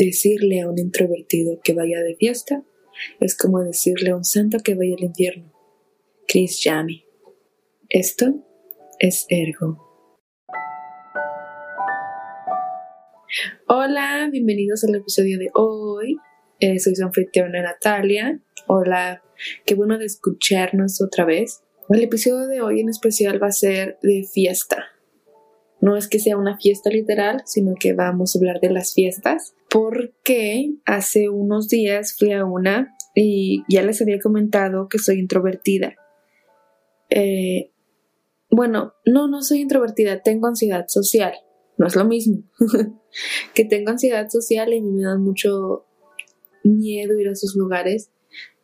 Decirle a un introvertido que vaya de fiesta es como decirle a un santo que vaya al infierno. Chris Yami. Esto es Ergo. Hola, bienvenidos al episodio de hoy. Eh, soy su anfitriona Natalia. Hola, qué bueno de escucharnos otra vez. El episodio de hoy en especial va a ser de fiesta. No es que sea una fiesta literal, sino que vamos a hablar de las fiestas, porque hace unos días fui a una y ya les había comentado que soy introvertida. Eh, bueno, no, no soy introvertida, tengo ansiedad social, no es lo mismo. que tengo ansiedad social y me da mucho miedo ir a esos lugares.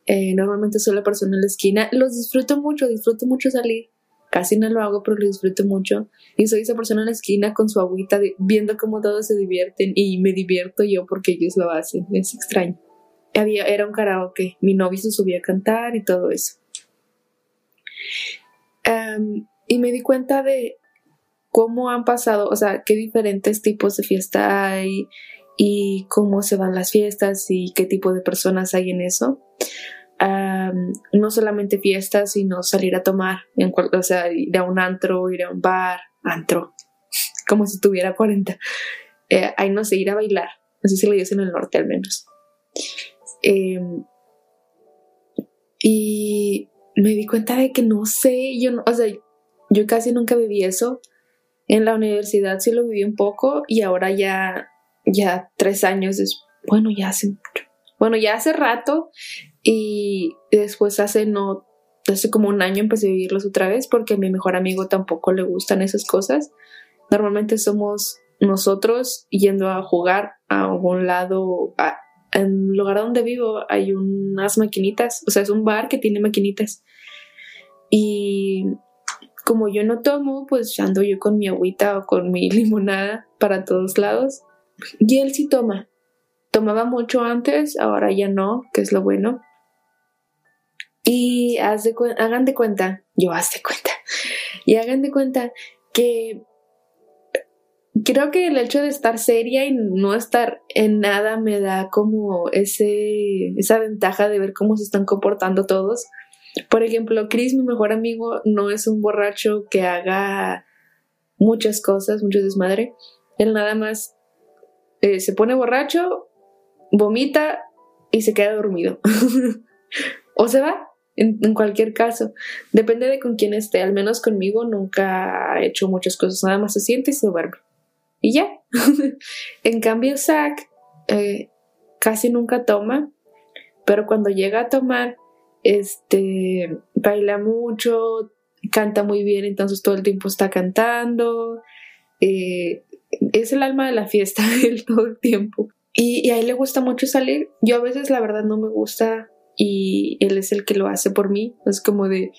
Eh, normalmente soy la persona en la esquina, los disfruto mucho, disfruto mucho salir, Casi no lo hago, pero lo disfruto mucho. Y soy esa persona en la esquina con su agüita, viendo cómo todos se divierten y me divierto yo porque ellos lo hacen. Es extraño. Había, era un karaoke. Mi novio se subía a cantar y todo eso. y me di cuenta de cómo han pasado, o sea, qué diferentes tipos de fiesta hay y cómo se van las fiestas y qué tipo de personas hay en eso no solamente fiestas, sino salir a tomar, en o sea, ir a un antro, ir a un bar, antro, como si tuviera 40. Eh, ahí no sé, ir a bailar, no sé si lo dicen en el norte al menos. Em, y me di cuenta de que no sé, yo no, o sea, yo casi nunca viví eso. En la universidad sí lo viví un poco y ahora ya, ya tres años, es, bueno, ya hace bueno, ya hace rato y después hace no, hace como un año empecé a vivirlos otra vez porque a mi mejor amigo tampoco le gustan esas cosas. Normalmente somos nosotros yendo a jugar a un lado, en el lugar donde vivo hay unas maquinitas, o sea, es un bar que tiene maquinitas. Y como yo no tomo, pues ando yo con mi agüita o con mi limonada para todos lados. Y él sí toma. Tomaba mucho antes, ahora ya no, que es lo bueno. Y hagan de cuenta, yo haz de cuenta, y hagan de cuenta que creo que el hecho de estar seria y no estar en nada me da como ese, esa ventaja de ver cómo se están comportando todos. Por ejemplo, Chris, mi mejor amigo, no es un borracho que haga muchas cosas, mucho desmadre. Él nada más eh, se pone borracho, vomita y se queda dormido. o se va en, cualquier caso. Depende de con quién esté. Al menos conmigo nunca ha hecho muchas cosas. Nada más se siente y se duerme. Y ya. en cambio, Zach eh, casi nunca toma. Pero cuando llega a tomar, este, baila mucho, canta muy bien, entonces todo el tiempo está cantando. Eh, es el alma de la fiesta todo el tiempo. Y, y, a él le gusta mucho salir. Yo a veces la verdad no me gusta y él es el que lo hace por mí. Es como de,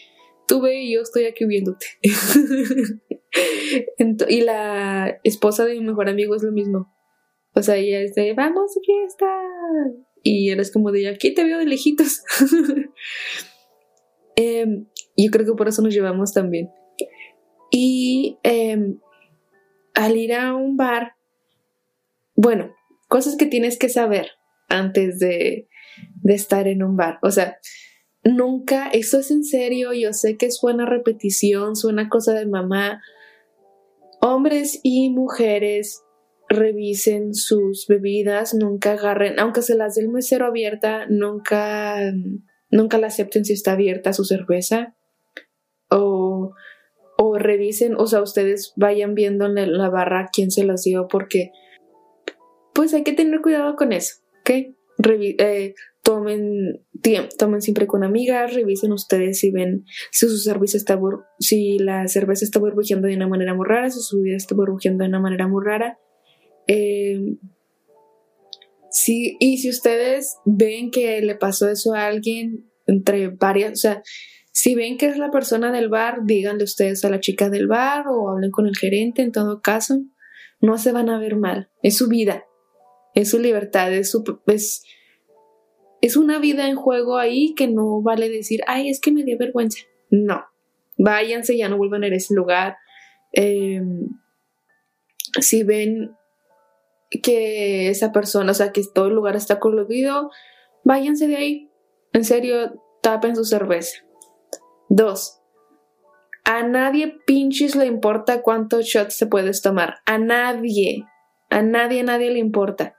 tú ve y yo estoy aquí viéndote. y la esposa de mi mejor amigo es lo mismo. O sea, ella es de, vamos a fiesta. Y él es como de, aquí te veo de lejitos. Em, yo creo que por eso nos llevamos también. Y em, al ir a un bar, bueno, cosas que tienes que saber antes de, de estar en un bar. O sea, nunca, eso es en serio, yo sé que suena repetición, suena cosa de mamá. Hombres y mujeres revisen sus bebidas, nunca agarren, aunque se las dé el mesero abierta, nunca, nunca la acepten si está abierta su cerveza. O, o revisen, o sea, ustedes vayan viendo en la barra quién se las dio, porque pues hay que tener cuidado con eso, ¿ok? Eh, tomen, siempre con amigas, revisen ustedes si ven si su cerveza está si la cerveza está burbujeando de una manera muy rara, si su vida está burbujeando de una manera muy rara. Em, y si ustedes ven que le pasó eso a alguien entre varias, o sea, si ven que es la persona del bar, díganle ustedes a la chica del bar o hablen con el gerente, en todo caso, no se van a ver mal, es su vida, es su libertad, es, su, es, es una vida en juego ahí que no vale decir, ay, es que me dio vergüenza. No, váyanse, ya no vuelvan a ese lugar. Em, si ven que esa persona, o sea, que todo el lugar está coludido, váyanse de ahí. En serio, tapen su cerveza. Dos, a nadie pinches le importa cuántos shots te puedes tomar. A nadie. A nadie, a nadie le importa.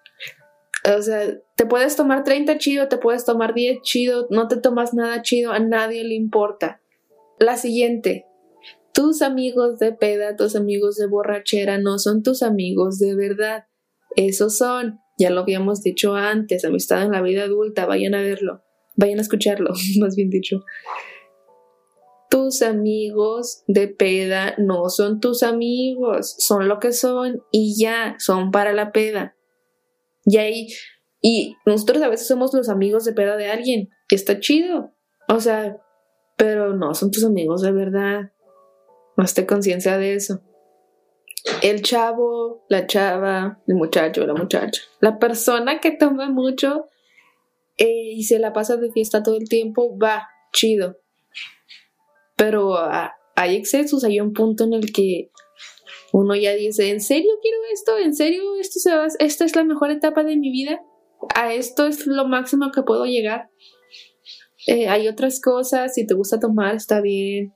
O sea, te puedes tomar 30 chido, te puedes tomar 10 chido, no te tomas nada chido, a nadie le importa. La siguiente. Tus amigos de peda, tus amigos de borrachera no son tus amigos de verdad. Esos son, ya lo habíamos dicho antes, amistad en la vida adulta, vayan a verlo, vayan a escucharlo, más bien dicho. Tus amigos de peda no son tus amigos, son lo que son y ya, son para la peda. Y ahí, y nosotros a veces somos los amigos de peda de alguien, y está chido. O sea, pero no son tus amigos de verdad. Hazte conciencia de eso. El chavo, la chava, el muchacho, la muchacha. La persona que toma mucho eh, y se la pasa de fiesta todo el tiempo, va, chido pero ah, hay excesos, hay un punto en el que uno ya dice, ¿en serio quiero esto? ¿En serio esto se va, esta es la mejor etapa de mi vida? ¿A esto es lo máximo que puedo llegar? Eh, hay otras cosas, si te gusta tomar está bien.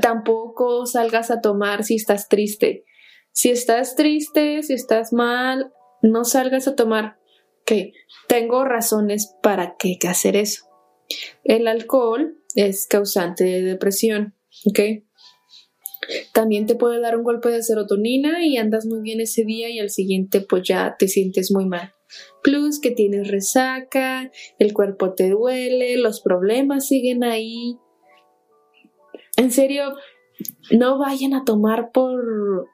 Tampoco salgas a tomar si estás triste. Si estás triste, si estás mal, no salgas a tomar. Que tengo razones para que hacer eso. El alcohol es causante de depresión, ¿ok? También te puede dar un golpe de serotonina y andas muy bien ese día y al siguiente pues ya te sientes muy mal. Plus que tienes resaca, el cuerpo te duele, los problemas siguen ahí. En serio, no vayan a tomar por...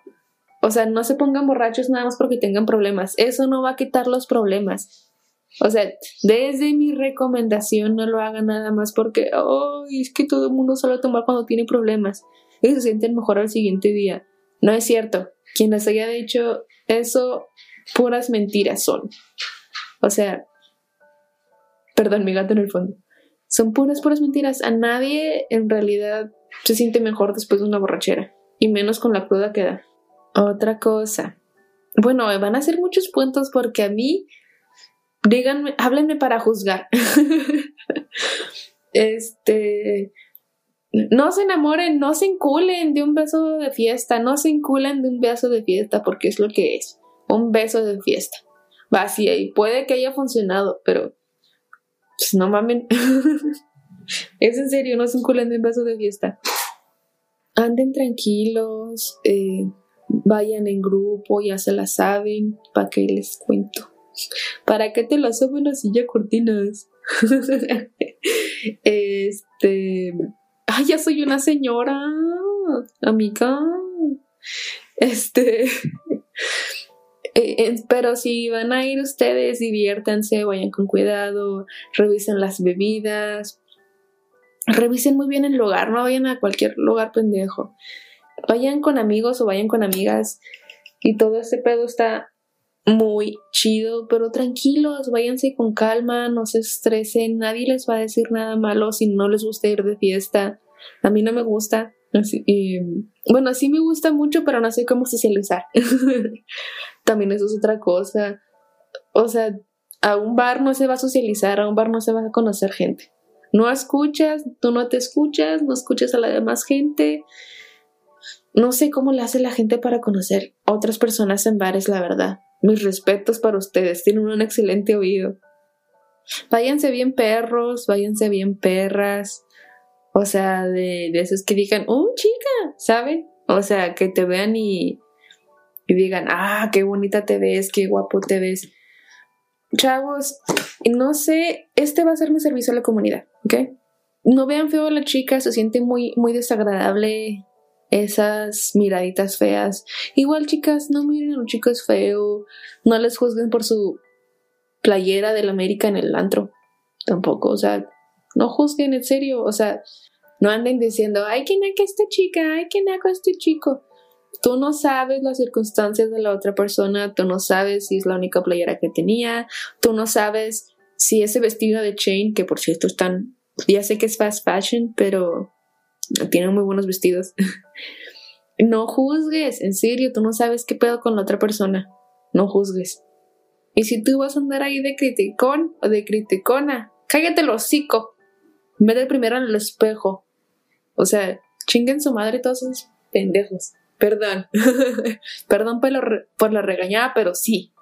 O sea, no se pongan borrachos nada más porque tengan problemas. Eso no va a quitar los problemas. O sea, desde mi recomendación no lo hagan nada más porque, oh, es que todo el mundo sale a tomar cuando tiene problemas y se sienten mejor al siguiente día. No es cierto. Quien les haya dicho eso, puras mentiras son. O sea, perdón, mi gato en el fondo. Son puras, puras mentiras. A nadie en realidad se siente mejor después de una borrachera. Y menos con la cruda que da. Otra cosa. Bueno, van a ser muchos puntos porque a mí díganme, háblenme para juzgar. este, no se enamoren, no se inculen de un beso de fiesta, no se inculen de un beso de fiesta porque es lo que es, un beso de fiesta. Vacía y puede que haya funcionado, pero pues no mamen. es en serio, no se inculen de un beso de fiesta. Anden tranquilos, eh, vayan en grupo, ya se la saben, para que les cuento. ¿Para qué te lo suben así ya cortinas? este. Ay, ya soy una señora, amiga. Este. Eh, pero si van a ir ustedes, diviértanse, vayan con cuidado, revisen las bebidas, revisen muy bien el lugar, no vayan a cualquier lugar pendejo. Vayan con amigos o vayan con amigas y todo ese pedo está muy chido, pero tranquilos, váyanse con calma, no se estresen, nadie les va a decir nada malo si no les gusta ir de fiesta. A mí no me gusta. bueno, sí me gusta mucho, pero no sé cómo socializar. También eso es otra cosa. O sea, a un bar no se va a socializar, a un bar no se va a conocer gente. No escuchas, tú no te escuchas, no escuchas a la demás gente. No sé cómo le hace la gente para conocer otras personas en bares, la verdad. Mis respetos para ustedes, tienen un excelente oído. Váyanse bien perros, váyanse bien perras. O sea, de, de esos que digan, oh, chica, ¿saben? O sea, que te vean y, y digan, ah, qué bonita te ves, qué guapo te ves. Chavos, no sé, este va a ser mi servicio a la comunidad, ¿ok? No vean feo a la chica, se siente muy, muy desagradable esas miraditas feas. Igual, chicas, no miren a un chico es feo, no les juzguen por su playera del América en el antro. Tampoco, o sea, no juzguen en serio, o sea, no anden diciendo, ay, que naca esta chica, ay, que naca este chico. Tú no sabes las circunstancias de la otra persona, tú no sabes si es la única playera que tenía, tú no sabes si ese vestido de chain, que por cierto están, ya sé que es fast fashion, pero tienen muy buenos vestidos. no juzgues, en serio, tú no sabes qué pedo con la otra persona. no juzgues. Y si tú vas a andar ahí de criticón o de criticona, cállate el hocico. Vete primero el espejo. O sea, chinguen su madre todos esos pendejos. Perdón. Perdón por, por la regañada, pero sí.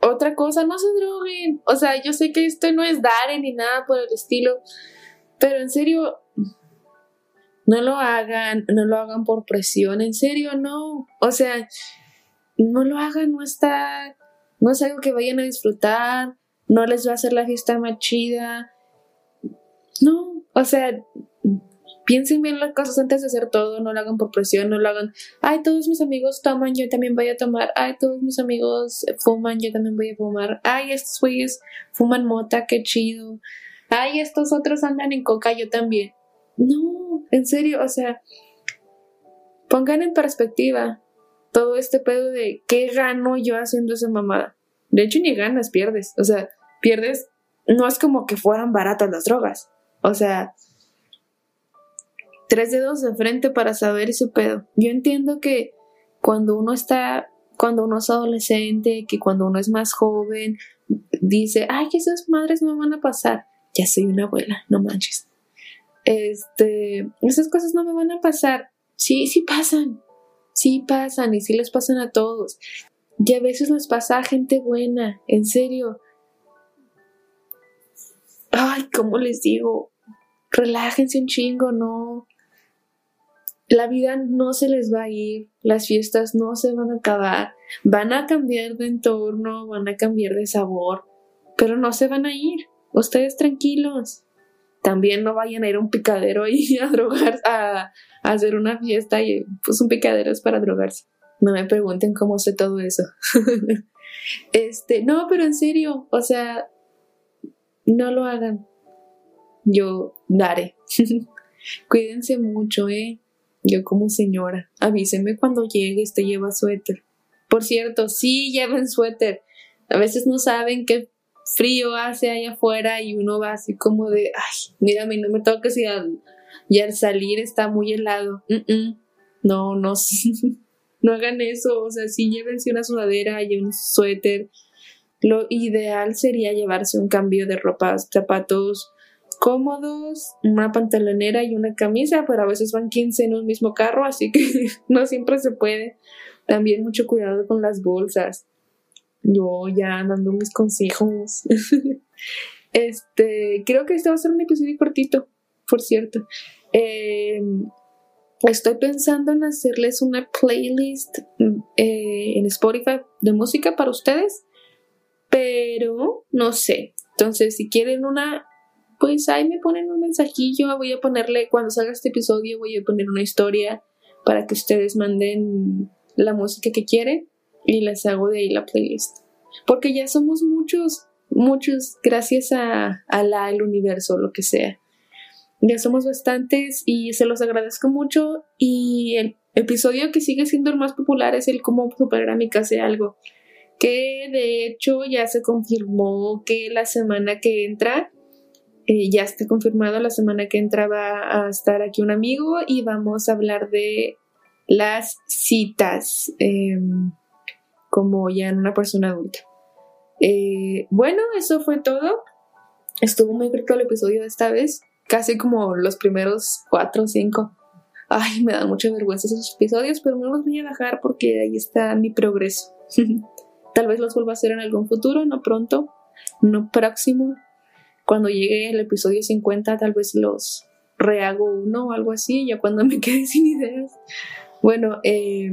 Otra cosa, no se droguen. O sea, yo sé que esto no es dar ni nada por el estilo. Pero en serio, no lo hagan, no lo hagan por presión, en serio, no. O sea, no lo hagan, no está, no es algo que vayan a disfrutar, no les va a hacer la fiesta más chida. No, o sea, piensen bien las cosas antes de hacer todo, no lo hagan por presión, no lo hagan, ay, todos mis amigos toman, yo también voy a tomar, ay, todos mis amigos fuman, yo también voy a fumar, ay, estos güeyes fuman mota, qué chido, ay, estos otros andan en coca, yo también. No, en serio, o sea, pongan en perspectiva todo este pedo de qué gano yo haciendo esa mamada. De hecho, ni ganas, pierdes. O sea, pierdes, no es como que fueran baratas las drogas. O sea, tres dedos de frente para saber ese pedo. Yo entiendo que cuando uno está, cuando uno es adolescente, que cuando uno es más joven, dice, ay, que esas madres me van a pasar. Ya soy una abuela, no manches este, esas cosas no me van a pasar. Sí, sí pasan, sí pasan y sí les pasan a todos. Y a veces les pasa a gente buena, en serio. Ay, ¿cómo les digo? Relájense un chingo, no. La vida no se les va a ir, las fiestas no se van a acabar, van a cambiar de entorno, van a cambiar de sabor, pero no se van a ir. Ustedes tranquilos también no vayan a ir a un picadero y a drogar, a, hacer una fiesta y pues un picadero es para drogarse. No me pregunten cómo sé todo eso. este, no, pero en serio, o sea, no lo hagan. Yo daré. Cuídense mucho, eh. Yo como señora, avísenme cuando llegue, este lleva suéter. Por cierto, sí lleven suéter. A veces no saben qué frío hace allá afuera y uno va así como de, ay, mírame, no me toques y al salir está muy helado. No, no, no hagan eso, o sea, sí llévense una sudadera y un suéter. Lo ideal sería llevarse un cambio de ropa, zapatos cómodos, una pantalonera y una camisa, pero a veces van 15 en un mismo carro, así que no siempre se puede. También mucho cuidado con las bolsas yo ya dando mis consejos. este, creo que este va a ser un episodio cortito, por cierto. Em, estoy pensando en hacerles una playlist eh, en Spotify de música para ustedes, pero no sé. Entonces, si quieren una, pues ahí me ponen un mensajillo. Voy a ponerle, cuando salga este episodio, voy a poner una historia para que ustedes manden la música que quieren y les hago de ahí la playlist. Porque ya somos muchos, muchos, gracias a, la, el universo, lo que sea. Ya somos bastantes y se los agradezco mucho. Y el episodio que sigue siendo el más popular es el cómo superar a mi casa algo. Que de hecho ya se confirmó que la semana que entra, eh, ya está confirmado, la semana que entra va a estar aquí un amigo y vamos a hablar de las citas. Em, como ya en una persona adulta. Eh, bueno, eso fue todo. Estuvo muy corto el episodio de esta vez, casi como los primeros cuatro o cinco. Ay, me da mucha vergüenza esos episodios, pero no los voy a dejar porque ahí está mi progreso. Tal vez los vuelva a hacer en algún futuro, no pronto, no próximo. Cuando llegue el episodio 50, tal vez los rehago uno o algo así, ya cuando me quede sin ideas. Bueno, eh,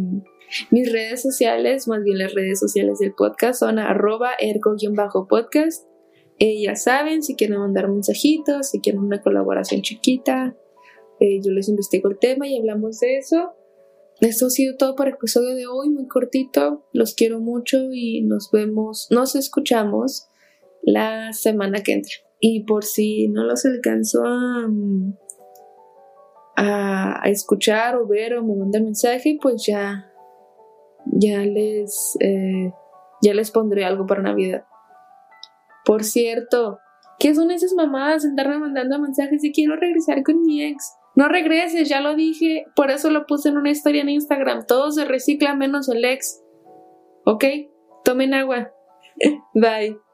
mis redes sociales, más bien las redes sociales del podcast, son arroba ergo-podcast. Eh, ya saben, si quieren mandar mensajitos, si quieren una colaboración chiquita, eh, yo les investigo el tema y hablamos de eso. Esto ha sido todo para el episodio de hoy, muy cortito. Los quiero mucho y nos vemos, nos escuchamos la semana que entra. Y por si no los alcanzó a, a, escuchar o ver o me mandan mensaje, pues ya ya les, eh, ya les pondré algo para Navidad. Por cierto, ¿qué son esas mamadas? Andarme mandando mensajes y quiero regresar con mi ex. No regreses, ya lo dije, por eso lo puse en una historia en Instagram. Todo se recicla menos el ex. ¿Ok? Tomen agua. Bye.